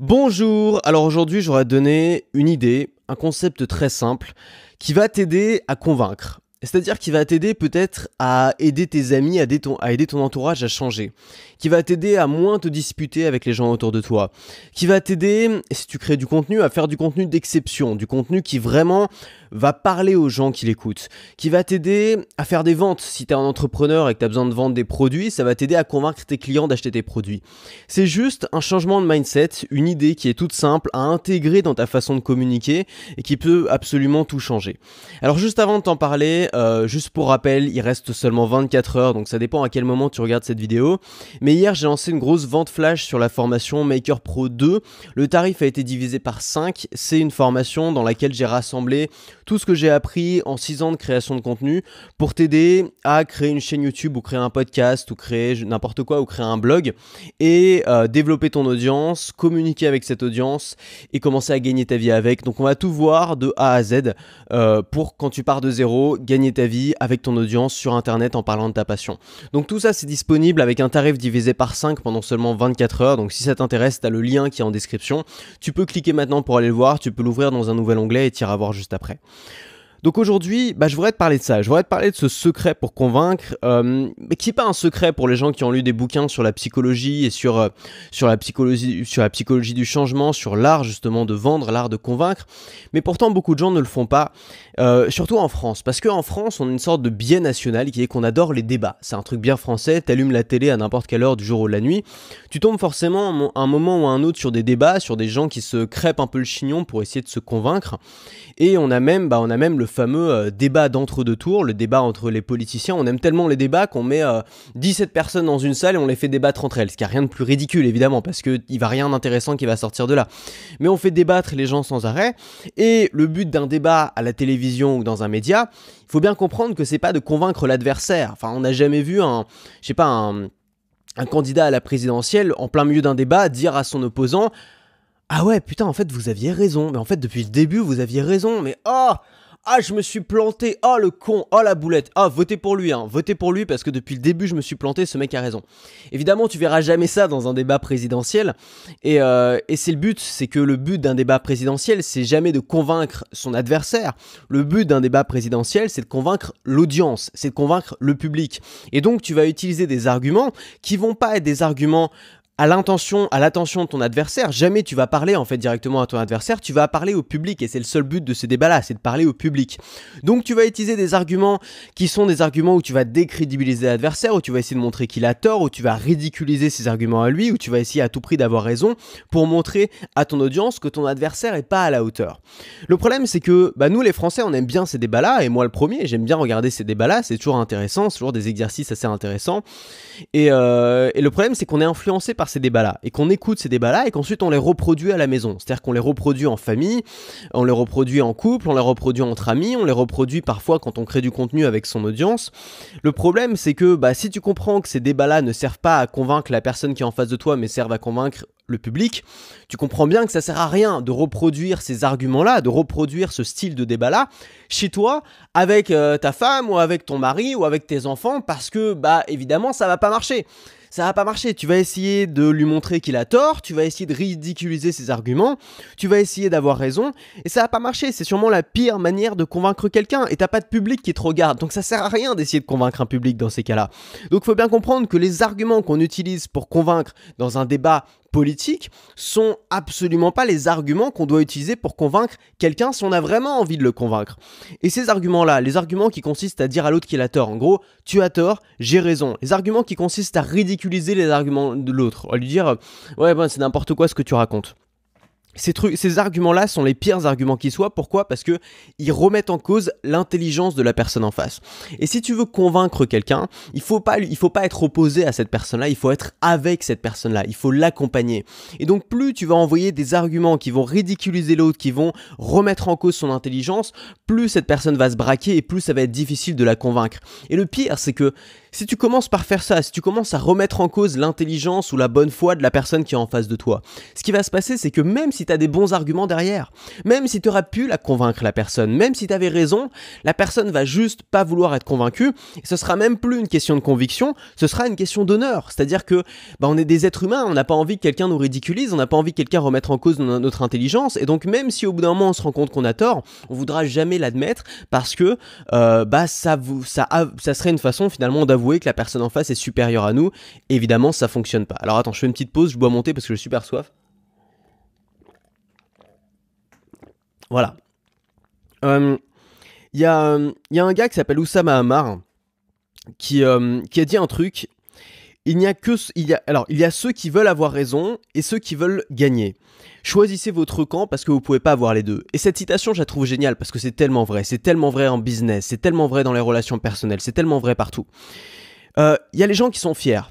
Bonjour, alors aujourd'hui j'aurais donné une idée, un concept très simple qui va t'aider à convaincre. C'est-à-dire qui va t'aider peut-être à aider tes amis, à aider, ton, à aider ton entourage à changer. Qui va t'aider à moins te disputer avec les gens autour de toi. Qui va t'aider, si tu crées du contenu, à faire du contenu d'exception. Du contenu qui vraiment va parler aux gens qui l'écoutent. Qui va t'aider à faire des ventes. Si tu es un entrepreneur et que tu as besoin de vendre des produits, ça va t'aider à convaincre tes clients d'acheter tes produits. C'est juste un changement de mindset, une idée qui est toute simple à intégrer dans ta façon de communiquer et qui peut absolument tout changer. Alors juste avant de t'en parler, euh, juste pour rappel, il reste seulement 24 heures, donc ça dépend à quel moment tu regardes cette vidéo. Mais hier, j'ai lancé une grosse vente flash sur la formation Maker Pro 2. Le tarif a été divisé par 5. C'est une formation dans laquelle j'ai rassemblé tout ce que j'ai appris en 6 ans de création de contenu pour t'aider à créer une chaîne YouTube ou créer un podcast ou créer n'importe quoi ou créer un blog et euh, développer ton audience, communiquer avec cette audience et commencer à gagner ta vie avec. Donc on va tout voir de A à Z euh, pour quand tu pars de zéro, gagner ta vie avec ton audience sur Internet en parlant de ta passion. Donc tout ça, c'est disponible avec un tarif divisé par 5 pendant seulement 24 heures. Donc si ça t'intéresse, tu as le lien qui est en description. Tu peux cliquer maintenant pour aller le voir, tu peux l'ouvrir dans un nouvel onglet et t'iras voir juste après. Donc aujourd'hui, bah, je voudrais te parler de ça. Je voudrais te parler de ce secret pour convaincre, euh, mais qui n'est pas un secret pour les gens qui ont lu des bouquins sur la psychologie et sur, euh, sur, la, psychologie, sur la psychologie du changement, sur l'art justement de vendre, l'art de convaincre. Mais pourtant, beaucoup de gens ne le font pas, euh, surtout en France. Parce qu'en France, on a une sorte de biais national qui est qu'on adore les débats. C'est un truc bien français. T'allumes la télé à n'importe quelle heure du jour ou de la nuit. Tu tombes forcément à un moment ou à un autre sur des débats, sur des gens qui se crêpent un peu le chignon pour essayer de se convaincre. Et on a même, bah, on a même le fameux euh, débat d'entre-deux tours, le débat entre les politiciens. On aime tellement les débats qu'on met 17 euh, personnes dans une salle et on les fait débattre entre elles. Ce qui n'a rien de plus ridicule, évidemment, parce qu'il va rien d'intéressant qui va sortir de là. Mais on fait débattre les gens sans arrêt. Et le but d'un débat à la télévision ou dans un média, il faut bien comprendre que c'est pas de convaincre l'adversaire. Enfin, on n'a jamais vu un, je sais pas, un, un candidat à la présidentielle en plein milieu d'un débat dire à son opposant ah ouais, putain, en fait, vous aviez raison. Mais en fait, depuis le début, vous aviez raison. Mais oh ah, je me suis planté. Oh, le con. Oh, la boulette. Ah, votez pour lui. Hein. Votez pour lui parce que depuis le début, je me suis planté. Ce mec a raison. Évidemment, tu verras jamais ça dans un débat présidentiel. Et, euh, et c'est le but. C'est que le but d'un débat présidentiel, c'est jamais de convaincre son adversaire. Le but d'un débat présidentiel, c'est de convaincre l'audience. C'est de convaincre le public. Et donc, tu vas utiliser des arguments qui vont pas être des arguments à l'intention, à l'attention de ton adversaire. Jamais tu vas parler en fait directement à ton adversaire, tu vas parler au public et c'est le seul but de ce débat-là, c'est de parler au public. Donc tu vas utiliser des arguments qui sont des arguments où tu vas décrédibiliser l'adversaire, où tu vas essayer de montrer qu'il a tort, où tu vas ridiculiser ses arguments à lui, où tu vas essayer à tout prix d'avoir raison pour montrer à ton audience que ton adversaire est pas à la hauteur. Le problème c'est que bah, nous les Français on aime bien ces débats-là et moi le premier j'aime bien regarder ces débats-là, c'est toujours intéressant, c'est toujours des exercices assez intéressants. Et, euh, et le problème c'est qu'on est influencé par ces débats-là et qu'on écoute ces débats-là et qu'ensuite on les reproduit à la maison. C'est-à-dire qu'on les reproduit en famille, on les reproduit en couple, on les reproduit entre amis, on les reproduit parfois quand on crée du contenu avec son audience. Le problème, c'est que bah, si tu comprends que ces débats-là ne servent pas à convaincre la personne qui est en face de toi, mais servent à convaincre le public, tu comprends bien que ça sert à rien de reproduire ces arguments-là, de reproduire ce style de débat-là chez toi avec euh, ta femme ou avec ton mari ou avec tes enfants parce que bah évidemment ça va pas marcher ça va pas marcher. Tu vas essayer de lui montrer qu'il a tort, tu vas essayer de ridiculiser ses arguments, tu vas essayer d'avoir raison, et ça va pas marcher. C'est sûrement la pire manière de convaincre quelqu'un, et t'as pas de public qui te regarde, donc ça sert à rien d'essayer de convaincre un public dans ces cas-là. Donc faut bien comprendre que les arguments qu'on utilise pour convaincre dans un débat politiques sont absolument pas les arguments qu'on doit utiliser pour convaincre quelqu'un si on a vraiment envie de le convaincre. Et ces arguments-là, les arguments qui consistent à dire à l'autre qu'il a tort, en gros, tu as tort, j'ai raison. Les arguments qui consistent à ridiculiser les arguments de l'autre, à lui dire, ouais, ben, c'est n'importe quoi ce que tu racontes. Ces, arguments-là sont les pires arguments qui soient. Pourquoi? Parce que ils remettent en cause l'intelligence de la personne en face. Et si tu veux convaincre quelqu'un, il faut pas, il faut pas être opposé à cette personne-là. Il faut être avec cette personne-là. Il faut l'accompagner. Et donc, plus tu vas envoyer des arguments qui vont ridiculiser l'autre, qui vont remettre en cause son intelligence, plus cette personne va se braquer et plus ça va être difficile de la convaincre. Et le pire, c'est que Si tu commences par faire ça, si tu commences à remettre en cause l'intelligence ou la bonne foi de la personne qui est en face de toi, ce qui va se passer, c'est que même si tu as des bons arguments derrière, même si tu aurais pu la convaincre la personne, même si tu avais raison, la personne va juste pas vouloir être convaincue, et ce sera même plus une question de conviction, ce sera une question d'honneur. C'est-à-dire que bah, on est des êtres humains, on n'a pas envie que quelqu'un nous ridiculise, on n'a pas envie que quelqu'un remette en cause notre intelligence, et donc même si au bout d'un moment on se rend compte qu'on a tort, on voudra jamais l'admettre parce que euh, bah ça vous ça ça serait une façon finalement d'avouer que la personne en face est supérieure à nous. évidemment, ça fonctionne pas. Alors attends, je fais une petite pause, je bois monter parce que je suis super soif. Voilà. Il euh, y, a, y, a un gars qui s'appelle Oussama Hamar qui, euh, qui a dit un truc. Il n'y a que y a, alors il y a ceux qui veulent avoir raison et ceux qui veulent gagner. Choisissez votre camp parce que vous pouvez pas avoir les deux. Et cette citation, je la trouve géniale parce que c'est tellement vrai. C'est tellement vrai en business, c'est tellement vrai dans les relations personnelles, c'est tellement vrai partout. Euh, il y a les gens qui sont fiers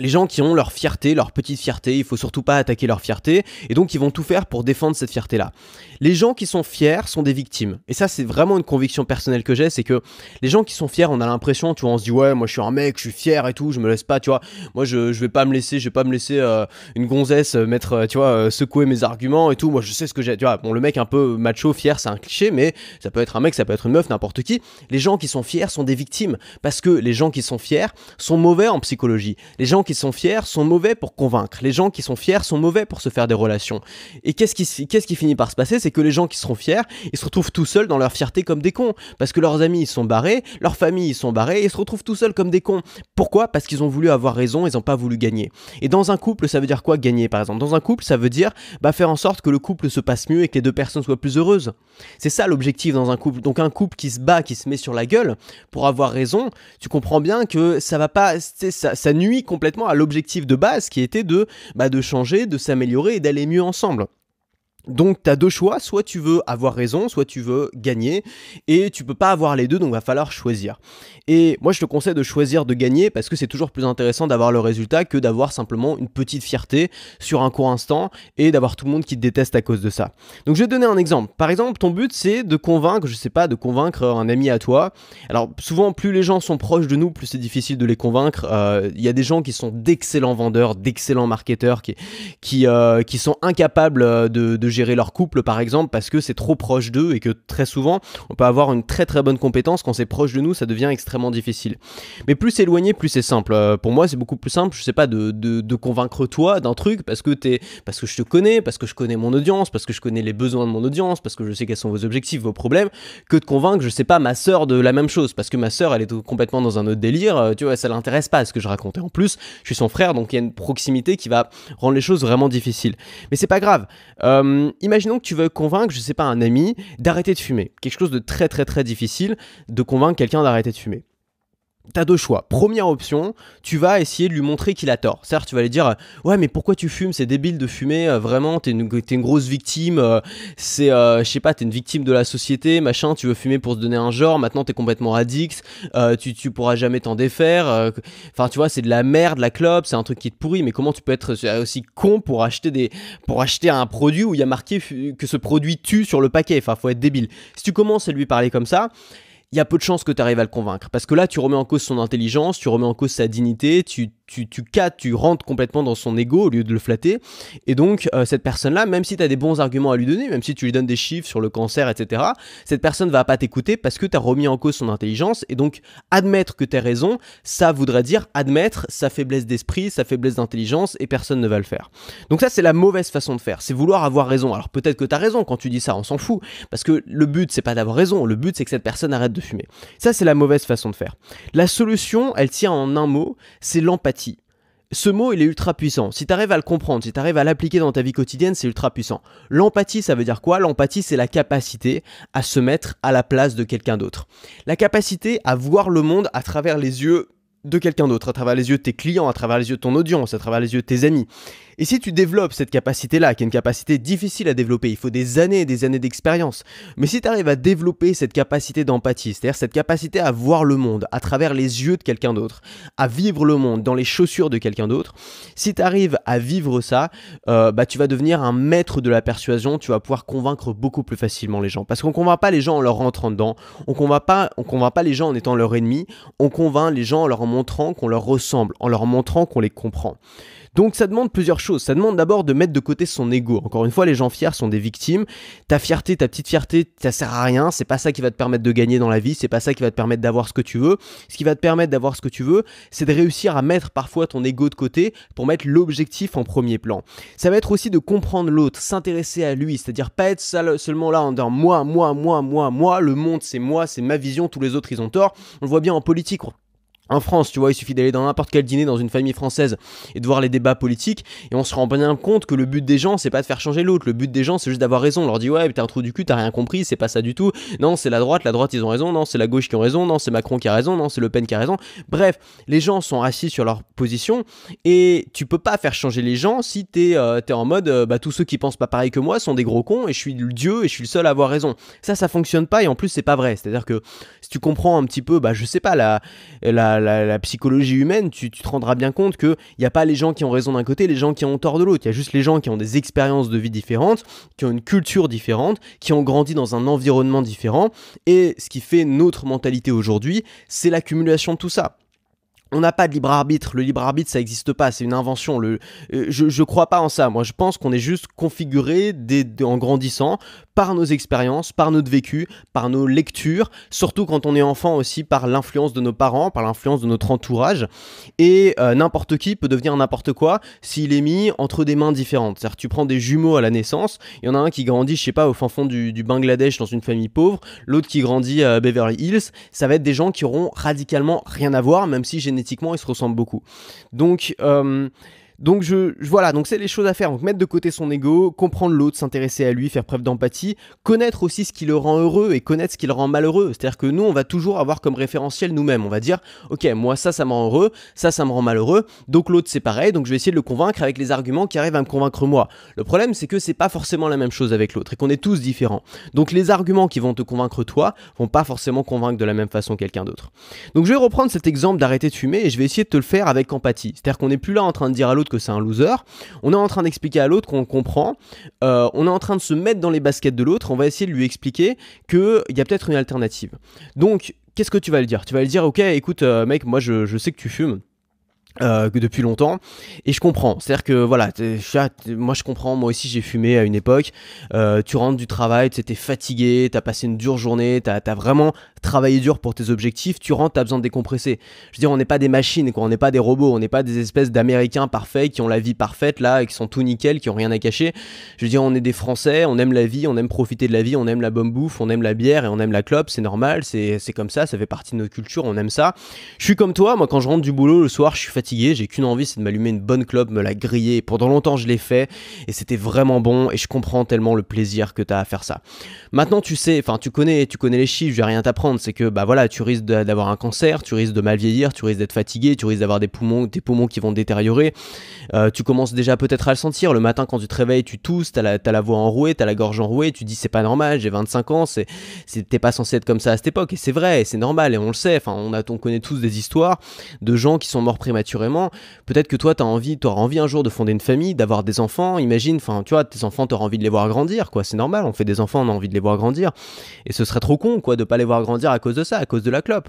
les gens qui ont leur fierté, leur petite fierté, il faut surtout pas attaquer leur fierté, et donc ils vont tout faire pour défendre cette fierté-là. Les gens qui sont fiers sont des victimes. Et ça, c'est vraiment une conviction personnelle que j'ai, c'est que les gens qui sont fiers, on a l'impression, tu vois, on se dit, ouais, moi je suis un mec, je suis fier et tout, je me laisse pas, tu vois, moi je, je vais pas me laisser, je vais pas me laisser euh, une gonzesse euh, mettre, euh, tu vois, secouer mes arguments et tout, moi je sais ce que j'ai, tu vois, bon, le mec un peu macho, fier, c'est un cliché, mais ça peut être un mec, ça peut être une meuf, n'importe qui. Les gens qui sont fiers sont des victimes, parce que les gens qui sont fiers sont mauvais en psychologie. Les gens qui sont fiers sont mauvais pour convaincre. Les gens qui sont fiers sont mauvais pour se faire des relations. Et qu'est-ce qui, qu'est-ce qui finit par se passer? C'est que les gens qui seront fiers, ils se retrouvent tout seuls dans leur fierté comme des cons. Parce que leurs amis, ils sont barrés, leurs familles, ils sont barrés, et ils se retrouvent tout seuls comme des cons. Pourquoi? Parce qu'ils ont voulu avoir raison, ils n'ont pas voulu gagner. Et dans un couple, ça veut dire quoi gagner, par exemple? Dans un couple, ça veut dire bah, faire en sorte que le couple se passe mieux et que les deux personnes soient plus heureuses. C'est ça l'objectif dans un couple. Donc un couple qui se bat, qui se met sur la gueule pour avoir raison, tu comprends bien que ça va pas, ça, ça nuit complètement à l'objectif de base qui était de, bah, de changer, de s'améliorer et d'aller mieux ensemble. Donc tu as deux choix, soit tu veux avoir raison, soit tu veux gagner, et tu peux pas avoir les deux, donc va falloir choisir. Et moi je te conseille de choisir de gagner parce que c'est toujours plus intéressant d'avoir le résultat que d'avoir simplement une petite fierté sur un court instant et d'avoir tout le monde qui te déteste à cause de ça. Donc je vais te donner un exemple. Par exemple, ton but c'est de convaincre, je sais pas, de convaincre un ami à toi. Alors souvent plus les gens sont proches de nous, plus c'est difficile de les convaincre. Euh, il y a des gens qui sont d'excellents vendeurs, d'excellents marketeurs, qui, euh, sont incapables euh, de, de gérer leur couple par exemple parce que c'est trop proche d'eux et que très souvent on peut avoir une très très bonne compétence quand c'est proche de nous ça devient extrêmement difficile. Mais plus c'est éloigné plus c'est simple. Euh, pour moi c'est beaucoup plus simple je sais pas de, de, convaincre toi d'un truc parce que t'es parce que je te connais parce que je connais mon audience parce que je connais les besoins de mon audience parce que je sais quels sont vos objectifs vos problèmes que de convaincre je sais pas ma sœur de la même chose. Parce que ma sœur elle est complètement dans un autre délire euh, tu vois ça l'intéresse pas ce que je racontais. En plus je suis son frère donc il y a une proximité qui va rendre les choses vraiment difficiles. Mais c'est pas grave. Euh, euh, imaginons que tu veux convaincre, je sais pas, un ami d'arrêter de fumer. Quelque chose de très très très difficile de convaincre quelqu'un d'arrêter de fumer. T'as deux choix. Première option, tu vas essayer de lui montrer qu'il a tort. Certes, tu vas lui dire euh, Ouais, mais pourquoi tu fumes? C'est débile de fumer, euh, vraiment, t'es une, une grosse victime. c'est, je sais pas, t'es une victime de la société, machin, tu veux fumer pour se donner un genre, maintenant t'es complètement addict, tu, tu pourras jamais t'en défaire. Enfin, tu vois, c'est de la merde, la clope, c'est un truc qui te pourrit, mais comment tu peux être aussi con pour acheter, des, pour acheter un produit où il y a marqué que ce produit tue sur le paquet? Enfin, faut être débile. Si tu commences à lui parler comme ça, il y a peu de chances que tu arrives à le convaincre. Parce que là, tu remets en cause son intelligence, tu remets en cause sa dignité, tu, tu, tu tu rentres complètement dans son ego au lieu de le flatter. Et donc, euh, cette personne-là, même si tu as des bons arguments à lui donner, même si tu lui donnes des chiffres sur le cancer, etc., cette personne va pas t'écouter parce que tu as remis en cause son intelligence. Et donc, admettre que tu as raison, ça voudrait dire admettre sa faiblesse d'esprit, sa faiblesse d'intelligence, et personne ne va le faire. Donc ça, c'est la mauvaise façon de faire. C'est vouloir avoir raison. Alors peut-être que tu as raison quand tu dis ça, on s'en fout. Parce que le but, c'est pas d'avoir raison. Le but, c'est que cette personne arrête de fumer. Ça, c'est la mauvaise façon de faire. La solution, elle tient en un mot, c'est l'empathie. Ce mot, il est ultra puissant. Si tu arrives à le comprendre, si tu arrives à l'appliquer dans ta vie quotidienne, c'est ultra puissant. L'empathie, ça veut dire quoi? L'empathie, c'est la capacité à se mettre à la place de quelqu'un d'autre. La capacité à voir le monde à travers les yeux de quelqu'un d'autre, à travers les yeux de tes clients, à travers les yeux de ton audience, à travers les yeux de tes amis. Et si tu développes cette capacité-là, qui est une capacité difficile à développer, il faut des années et des années d'expérience, mais si tu arrives à développer cette capacité d'empathie, c'est-à-dire cette capacité à voir le monde à travers les yeux de quelqu'un d'autre, à vivre le monde dans les chaussures de quelqu'un d'autre, si tu arrives à vivre ça, euh, bah, tu vas devenir un maître de la persuasion, tu vas pouvoir convaincre beaucoup plus facilement les gens. Parce qu'on convainc pas les gens en leur rentrant dedans, on convainc pas, on convainc pas les gens en étant leur ennemi, on convainc les gens en leur montrant qu'on leur ressemble, en leur montrant qu'on les comprend. Donc ça demande plusieurs choses. Ça demande d'abord de mettre de côté son ego. Encore une fois, les gens fiers sont des victimes. Ta fierté, ta petite fierté, ça sert à rien. C'est pas ça qui va te permettre de gagner dans la vie. C'est pas ça qui va te permettre d'avoir ce que tu veux. Ce qui va te permettre d'avoir ce que tu veux, c'est de réussir à mettre parfois ton ego de côté pour mettre l'objectif en premier plan. Ça va être aussi de comprendre l'autre, s'intéresser à lui, c'est-à-dire pas être seulement là en disant moi, moi, moi, moi, moi, le monde c'est moi, c'est ma vision, tous les autres ils ont tort. On le voit bien en politique en France, tu vois, il suffit d'aller dans n'importe quel dîner dans une famille française et de voir les débats politiques et on se rend bien compte que le but des gens c'est pas de faire changer l'autre, le but des gens c'est juste d'avoir raison. On leur dit ouais, t'es un trou du cul, t'as rien compris, c'est pas ça du tout. Non, c'est la droite, la droite ils ont raison. Non, c'est la gauche qui ont raison. Non, c'est Macron qui a raison. Non, c'est Le Pen qui a raison. Bref, les gens sont assis sur leur position et tu peux pas faire changer les gens si t'es euh, es en mode euh, bah tous ceux qui pensent pas pareil que moi sont des gros cons et je suis le dieu et je suis le seul à avoir raison. Ça, ça fonctionne pas et en plus c'est pas vrai. C'est-à-dire que si tu comprends un petit peu, bah je sais pas la la la, psychologie humaine, tu, te rendras bien compte qu'il n'y a pas les gens qui ont raison d'un côté, les gens qui ont tort de l'autre. Il y a juste les gens qui ont des expériences de vie différentes, qui ont une culture différente, qui ont grandi dans un environnement différent. Et ce qui fait notre mentalité aujourd'hui, c'est l'accumulation de tout ça on n'a pas de libre arbitre. Le libre arbitre, ça n'existe pas. C'est une invention. Le, euh, je, ne crois pas en ça. Moi, je pense qu'on est juste configuré en grandissant par nos expériences, par notre vécu, par nos lectures, surtout quand on est enfant aussi par l'influence de nos parents, par l'influence de notre entourage. Et euh, n'importe qui peut devenir n'importe quoi s'il est mis entre des mains différentes. C'est-à-dire tu prends des jumeaux à la naissance, il y en a un qui grandit, je sais pas, au fin fond du, Bangladesh dans une famille pauvre, l'autre qui grandit à Beverly Hills, ça va être des gens qui auront radicalement rien à voir, même si génétiquement ils se ressemblent beaucoup. Donc... Euh, donc je, voilà, donc c'est les choses à faire. Donc mettre de côté son ego, comprendre l'autre, s'intéresser à lui, faire preuve d'empathie, connaître aussi ce qui le rend heureux et connaître ce qui le rend malheureux. C'est-à-dire que nous, on va toujours avoir comme référentiel nous-mêmes. On va dire, ok, moi ça, ça me rend heureux, ça, ça me rend malheureux. Donc l'autre, c'est pareil. Donc je vais essayer de le convaincre avec les arguments qui arrivent à me convaincre moi. Le problème, c'est que c'est pas forcément la même chose avec l'autre et qu'on est tous différents. Donc les arguments qui vont te convaincre toi vont pas forcément convaincre de la même façon quelqu'un d'autre. Donc je vais reprendre cet exemple d'arrêter de fumer et je vais essayer de te le faire avec empathie. C'est-à-dire qu'on n'est plus là en train de dire à l'autre que c'est un loser on est en train d'expliquer à l'autre qu'on comprend, euh, on est en train de se mettre dans les baskets de l'autre, on va essayer de lui expliquer qu'il y a peut-être une alternative. Donc, qu'est-ce que tu vas lui dire? Tu vas lui dire, ok, écoute, euh, mec, moi je sais que tu fumes. Euh, depuis longtemps. Et je comprends. C'est à dire que voilà moi je comprends. Moi aussi j'ai fumé à une époque. Euh, tu rentres du travail tu es fatigué t'as passé une dure journée t'as as vraiment travaillé dur pour tes objectifs. Tu rentres t'as besoin de décompresser. Je veux dire on n'est pas des machines quoi. On n'est pas des robots. On n'est pas des espèces d'américains parfaits qui ont la vie parfaite là et qui sont tout nickel qui ont rien à cacher. Je veux dire on est des français. On aime la vie. On aime profiter de la vie. On aime la bonne bouffe. On aime la bière et on aime la clope. C'est normal. C'est comme ça. Ça fait partie de notre culture. On aime ça. Je suis comme toi. Moi quand je rentre du boulot le soir je suis j'ai qu'une envie, c'est de m'allumer une bonne clope, me la griller. Pendant longtemps, je l'ai fait et c'était vraiment bon et je comprends tellement le plaisir que tu as à faire ça. Maintenant, tu sais, enfin, tu connais, tu connais les chiffres, je vais rien t'apprendre, c'est que bah voilà, tu risques d'avoir un cancer, tu risques de mal vieillir, tu risques d'être fatigué, tu risques d'avoir des poumons, tes poumons qui vont détériorer. Euh, tu commences déjà peut-être à le sentir. Le matin, quand tu te réveilles, tu tousses, t'as la, la voix enrouée, t'as la gorge enrouée, tu dis c'est pas normal, j'ai 25 ans, c'est, t'es pas censé être comme ça à cette époque. Et c'est vrai, c'est normal, et on le sait. Enfin, on, on connaît tous des histoires de gens qui sont morts prématurément Peut-être que toi, tu envie, auras envie un jour de fonder une famille, d'avoir des enfants. Imagine, enfin, tu vois, tes enfants, tu auras envie de les voir grandir, quoi. C'est normal, on fait des enfants, on a envie de les voir grandir. Et ce serait trop con, quoi, de pas les voir grandir à cause de ça, à cause de la clope.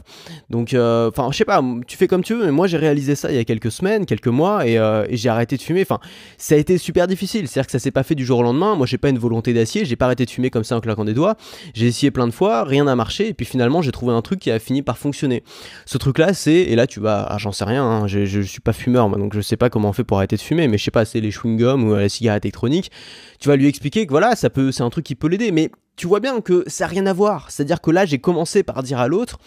Donc, euh, enfin, je sais pas, tu fais comme tu veux, mais moi, j'ai réalisé ça il y a quelques semaines, quelques mois, et, euh, j'ai arrêté de fumer. Enfin, ça a été super difficile. C'est-à-dire que ça s'est pas fait du jour au lendemain. Moi, j'ai pas une volonté d'acier, j'ai pas arrêté de fumer comme ça en claquant des doigts. J'ai essayé plein de fois, rien n'a marché, et puis finalement, j'ai trouvé un truc qui a fini par fonctionner. Ce truc-là, c'est, et là, tu vas, ah, j'en sais rien, hein, je suis pas fumeur, donc je sais pas comment on fait pour arrêter de fumer, mais je sais pas, c'est les chewing-gums ou la cigarette électronique. Tu vas lui expliquer que voilà, ça peut, c'est un truc qui peut l'aider, mais tu vois bien que ça n'a rien à voir. C'est-à-dire que là, j'ai commencé par dire à l'autre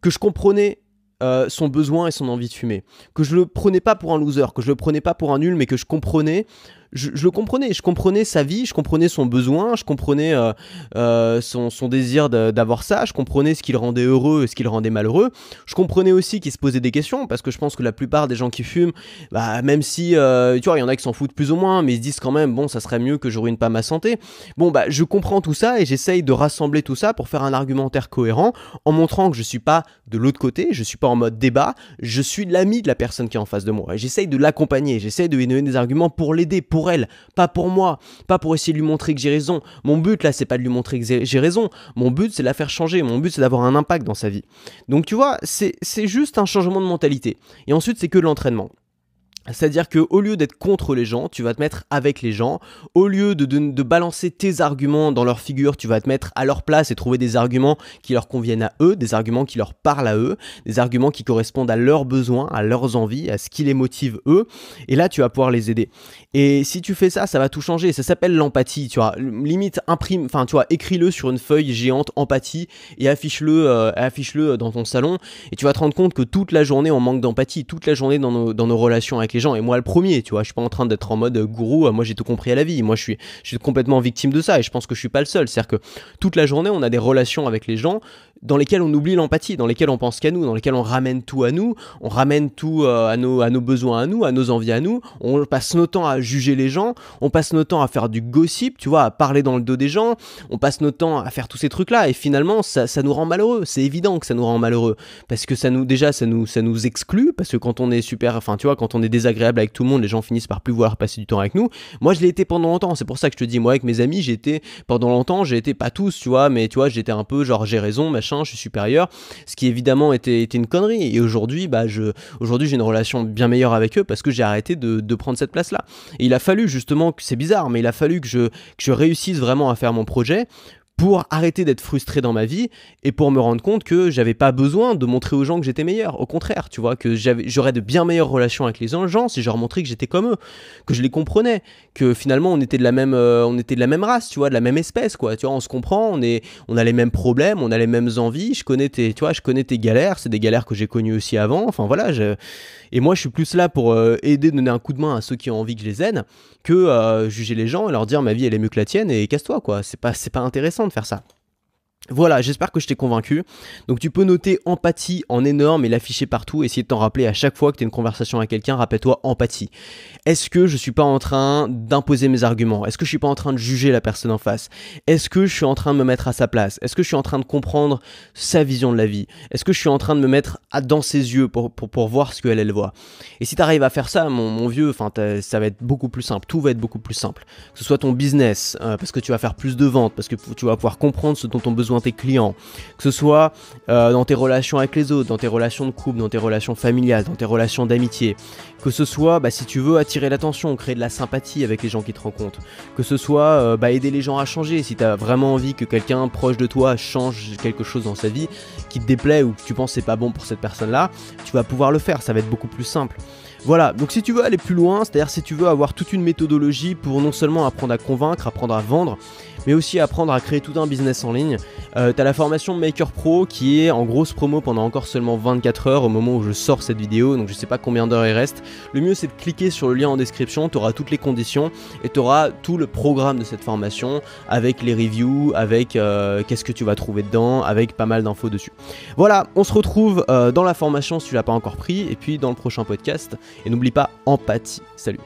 que je comprenais euh, son besoin et son envie de fumer. Que je le prenais pas pour un loser, que je le prenais pas pour un nul, mais que je comprenais je, le comprenais. Je comprenais sa vie, je comprenais son besoin, je comprenais euh, euh, son, désir d'avoir ça, je comprenais ce qui le rendait heureux et ce qui le rendait malheureux. Je comprenais aussi qu'il se posait des questions, parce que je pense que la plupart des gens qui fument, bah, même si, euh, tu vois, il y en a qui s'en foutent plus ou moins, mais ils se disent quand même, bon, ça serait mieux que je ruine pas ma santé. Bon, bah, je comprends tout ça et j'essaye de rassembler tout ça pour faire un argumentaire cohérent en montrant que je suis pas de l'autre côté, je suis pas en mode débat, je suis l'ami de la personne qui est en face de moi et j'essaye de l'accompagner, j'essaye de lui donner des arguments pour l'aider, pour elle, pas pour moi, pas pour essayer de lui montrer que j'ai raison. Mon but là, c'est pas de lui montrer que j'ai raison, mon but c'est de la faire changer, mon but c'est d'avoir un impact dans sa vie. Donc tu vois, c'est juste un changement de mentalité. Et ensuite, c'est que l'entraînement. C'est-à-dire que au lieu d'être contre les gens, tu vas te mettre avec les gens. Au lieu de, balancer tes arguments dans leur figure, tu vas te mettre à leur place et trouver des arguments qui leur conviennent à eux, des arguments qui leur parlent à eux, des arguments qui correspondent à leurs besoins, à leurs envies, à ce qui les motive eux. Et là, tu vas pouvoir les aider. Et si tu fais ça, ça va tout changer. Ça s'appelle l'empathie. Tu vois, limite imprime, enfin tu vois, écris-le sur une feuille géante empathie et affiche-le, euh, dans ton salon. Et tu vas te rendre compte que toute la journée on manque d'empathie, toute la journée dans nos, relations avec les gens. Et moi le premier, tu vois, je suis pas en train d'être en mode gourou. Euh, moi j'ai tout compris à la vie. Moi je suis, je suis complètement victime de ça. Et je pense que je suis pas le seul. C'est-à-dire que toute la journée on a des relations avec les gens dans lesquelles on oublie l'empathie, dans lesquelles on pense qu'à nous, dans lesquelles on ramène tout à nous, on ramène tout euh, à, nos, à nos besoins à nous, à nos envies à nous, on passe nos temps à juger les gens, on passe nos temps à faire du gossip, tu vois, à parler dans le dos des gens, on passe nos temps à faire tous ces trucs-là, et finalement, ça, ça nous rend malheureux, c'est évident que ça nous rend malheureux, parce que ça nous, déjà, ça nous, ça nous exclut, parce que quand on est super, enfin, tu vois, quand on est désagréable avec tout le monde, les gens finissent par plus vouloir passer du temps avec nous. Moi, je l'ai été pendant longtemps, c'est pour ça que je te dis, moi, avec mes amis, j'ai été, pendant longtemps, j'ai été pas tous, tu vois, mais tu vois, j'étais un peu genre, j'ai raison, machin, je suis supérieur, ce qui évidemment était, était une connerie. Et aujourd'hui, bah, je, aujourd'hui, j'ai une relation bien meilleure avec eux parce que j'ai arrêté de, de, prendre cette place-là. Et il a fallu justement, c'est bizarre, mais il a fallu que je, que je réussisse vraiment à faire mon projet pour arrêter d'être frustré dans ma vie et pour me rendre compte que j'avais pas besoin de montrer aux gens que j'étais meilleur. Au contraire, tu vois, que j'aurais de bien meilleures relations avec les gens si je leur montrais que j'étais comme eux, que je les comprenais, que finalement on était de la même, euh, on était de la même race, tu vois, de la même espèce, quoi. Tu vois, on se comprend, on est, on a les mêmes problèmes, on a les mêmes envies. Je connais tes, tu vois, je connais tes galères, c'est des galères que j'ai connues aussi avant. Enfin voilà, et moi je suis plus là pour euh, aider, donner un coup de main à ceux qui ont envie que je les aide, que euh, juger les gens et leur dire ma vie elle est mieux que la tienne et casse-toi, quoi. C'est pas, c'est pas intéressant de faire ça. Voilà, j'espère que je t'ai convaincu. Donc tu peux noter empathie en énorme et l'afficher partout, essayer de t'en rappeler à chaque fois que tu as une conversation avec quelqu'un, rappelle-toi empathie. Est-ce que je suis pas en train d'imposer mes arguments? Est-ce que je suis pas en train de juger la personne en face? Est-ce que je suis en train de me mettre à sa place? Est-ce que je suis en train de comprendre sa vision de la vie? Est-ce que je suis en train de me mettre dans ses yeux pour, voir ce qu'elle elle voit? Et si tu arrives à faire ça, mon, vieux, ça va être beaucoup plus simple, tout va être beaucoup plus simple. Que ce soit ton business, euh, parce que tu vas faire plus de ventes, parce que tu vas pouvoir comprendre ce dont ont besoin tes clients, que ce soit euh, dans tes relations avec les autres, dans tes relations de couple, dans tes relations familiales, dans tes relations d'amitié, que ce soit bah, si tu veux attirer l'attention, créer de la sympathie avec les gens qui te rencontrent, que ce soit euh, bah, aider les gens à changer, si tu as vraiment envie que quelqu'un proche de toi change quelque chose dans sa vie qui te déplaît ou que tu penses c'est pas bon pour cette personne-là, tu vas pouvoir le faire, ça va être beaucoup plus simple. Voilà, donc si tu veux aller plus loin, c'est-à-dire si tu veux avoir toute une méthodologie pour non seulement apprendre à convaincre, apprendre à vendre, mais aussi apprendre à créer tout un business en ligne. Euh, tu as la formation Maker Pro qui est en grosse promo pendant encore seulement 24 heures au moment où je sors cette vidéo, donc je sais pas combien d'heures il reste. Le mieux c'est de cliquer sur le lien en description, tu auras toutes les conditions et tu auras tout le programme de cette formation avec les reviews, avec euh, qu'est-ce que tu vas trouver dedans, avec pas mal d'infos dessus. Voilà, on se retrouve euh, dans la formation si tu l'as pas encore pris et puis dans le prochain podcast. Et n'oublie pas empathie. Salut